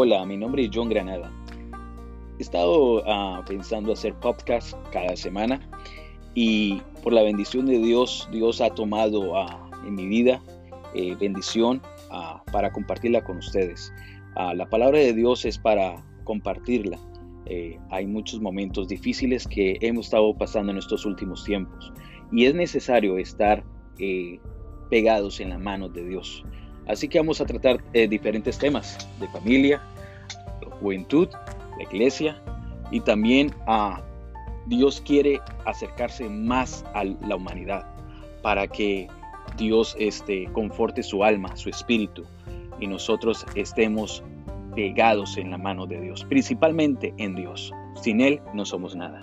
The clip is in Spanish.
Hola, mi nombre es John Granada. He estado uh, pensando hacer podcast cada semana y por la bendición de Dios, Dios ha tomado uh, en mi vida eh, bendición uh, para compartirla con ustedes. la palabra de Dios es para compartirla. Eh, hay muchos momentos difíciles que hemos estado pasando en estos últimos tiempos y es necesario estar eh, pegados en la mano de Dios. Así que vamos a tratar eh, diferentes temas de familia, juventud, la iglesia y también a Dios quiere acercarse más a la humanidad para que Dios este, conforte su alma, su espíritu y nosotros estemos pegados en la mano de Dios, principalmente en Dios. Sin Él no somos nada.